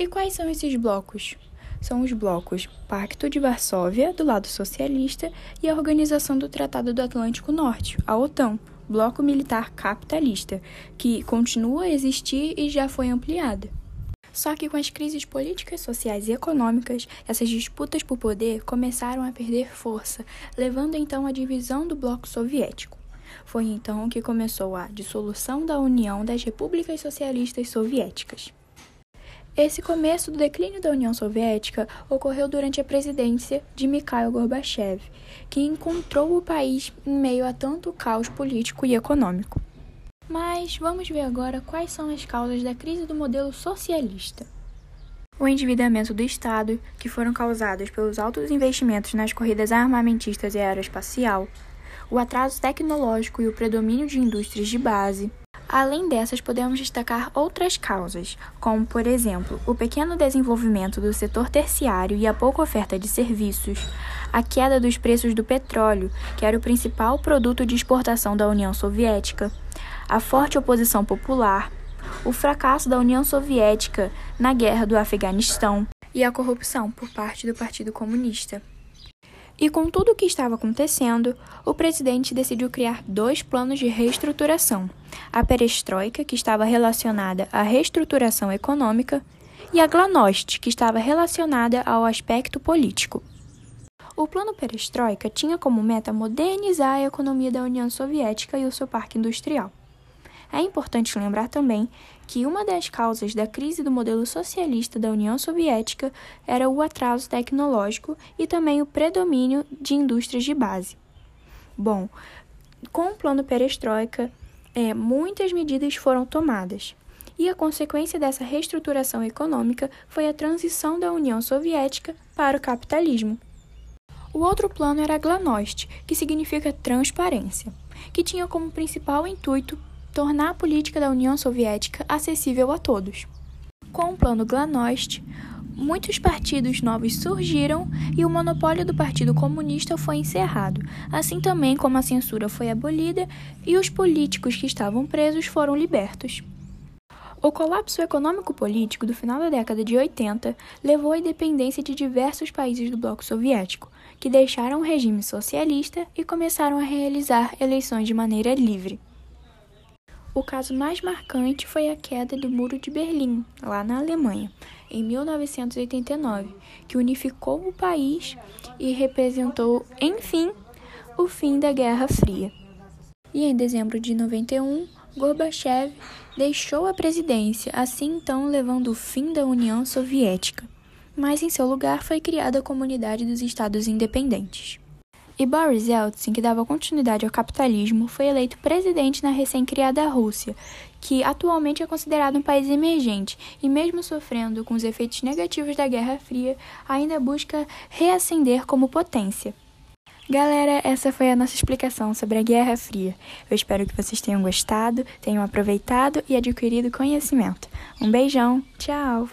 E quais são esses blocos? São os blocos Pacto de Varsóvia, do lado socialista, e a Organização do Tratado do Atlântico Norte, a OTAN, bloco militar capitalista, que continua a existir e já foi ampliada. Só que com as crises políticas, sociais e econômicas, essas disputas por poder começaram a perder força, levando então à divisão do bloco soviético. Foi então que começou a dissolução da União das Repúblicas Socialistas Soviéticas. Esse começo do declínio da União Soviética ocorreu durante a presidência de Mikhail Gorbachev, que encontrou o país em meio a tanto caos político e econômico. Mas vamos ver agora quais são as causas da crise do modelo socialista. O endividamento do Estado, que foram causados pelos altos investimentos nas corridas armamentistas e aeroespacial, o atraso tecnológico e o predomínio de indústrias de base, Além dessas, podemos destacar outras causas, como, por exemplo, o pequeno desenvolvimento do setor terciário e a pouca oferta de serviços, a queda dos preços do petróleo, que era o principal produto de exportação da União Soviética, a forte oposição popular, o fracasso da União Soviética na Guerra do Afeganistão e a corrupção por parte do Partido Comunista. E com tudo o que estava acontecendo, o presidente decidiu criar dois planos de reestruturação: a perestroika, que estava relacionada à reestruturação econômica, e a glasnost, que estava relacionada ao aspecto político. O plano perestroika tinha como meta modernizar a economia da União Soviética e o seu parque industrial. É importante lembrar também que uma das causas da crise do modelo socialista da União Soviética era o atraso tecnológico e também o predomínio de indústrias de base. Bom, com o plano perestroika, é, muitas medidas foram tomadas. E a consequência dessa reestruturação econômica foi a transição da União Soviética para o capitalismo. O outro plano era a Glanost, que significa transparência, que tinha como principal intuito tornar a política da União Soviética acessível a todos. Com o plano Glanost, muitos partidos novos surgiram e o monopólio do Partido Comunista foi encerrado, assim também como a censura foi abolida e os políticos que estavam presos foram libertos. O colapso econômico-político do final da década de 80 levou à independência de diversos países do bloco soviético, que deixaram o regime socialista e começaram a realizar eleições de maneira livre. O caso mais marcante foi a queda do Muro de Berlim, lá na Alemanha, em 1989, que unificou o país e representou, enfim, o fim da Guerra Fria. E em dezembro de 91, Gorbachev deixou a presidência, assim então levando o fim da União Soviética. Mas em seu lugar foi criada a Comunidade dos Estados Independentes. E Boris Yeltsin, que dava continuidade ao capitalismo, foi eleito presidente na recém-criada Rússia, que atualmente é considerado um país emergente e, mesmo sofrendo com os efeitos negativos da Guerra Fria, ainda busca reacender como potência. Galera, essa foi a nossa explicação sobre a Guerra Fria. Eu espero que vocês tenham gostado, tenham aproveitado e adquirido conhecimento. Um beijão, tchau!